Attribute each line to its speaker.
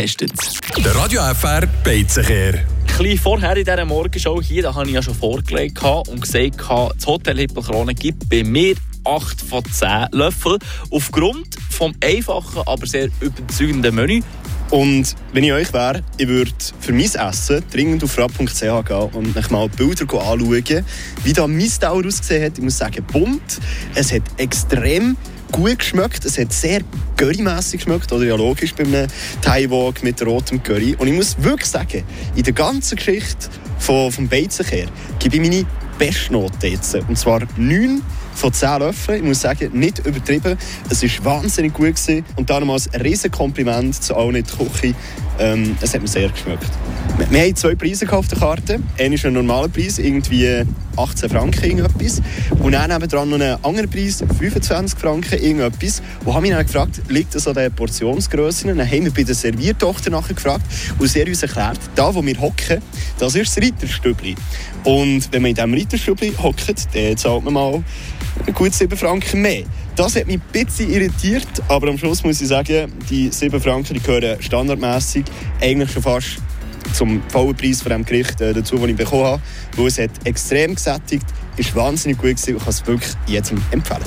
Speaker 1: getestet.
Speaker 2: Der Radio FR Beizenkehr.
Speaker 1: Ein vorher in dieser Morgenshow hier, da habe ich ja schon vorgelegt und gesagt, das Hotel Hippelkrone gibt bei mir 8 von 10 Löffel. Aufgrund vom einfachen, aber sehr überzeugenden Menü.
Speaker 3: Und wenn ich euch wäre, ich würde für mein Essen dringend auf rad.ch gehen und mich mal Bilder anschauen, wie da mein Dauer ausgesehen hat. Ich muss sagen, bunt. Es hat extrem gut geschmeckt. Es hat sehr currymässig geschmeckt, oder ja logisch bei einem Thai Wok mit rotem Curry. Und ich muss wirklich sagen, in der ganzen Geschichte von, vom Beizenkehr gebe ich meine Bestnote jetzt. Und zwar 9 von 10 Löffeln. Ich muss sagen, nicht übertrieben. Es war wahnsinnig gut. Gewesen. Und nochmals ein riesen Kompliment zu allen in der Küche. Ähm, es hat mir sehr geschmeckt. Wir, haben zwei Preise auf der Karte. Einer ist ein normaler Preis, irgendwie 18 Franken irgendetwas. Und dann nebenan noch einen anderen Preis, 25 Franken irgendetwas. Und haben mich dann gefragt, liegt das an der Portionsgröße? Dann haben wir bei der Serviertochter nachher gefragt und sie hat uns erklärt, da wo wir hocken, das ist das Reiterstübli. Und wenn man in diesem Reiterstübli hockt, dann zahlt man mal gut 7 Franken mehr. Das hat mich ein bisschen irritiert, aber am Schluss muss ich sagen, die 7 Franken die gehören standardmäßig eigentlich schon fast zum vollen Preis von dem Gericht äh, dazu, das ich bekommen habe. Weil es hat extrem gesättigt, ist wahnsinnig gut gewesen und kann es wirklich jedem empfehlen.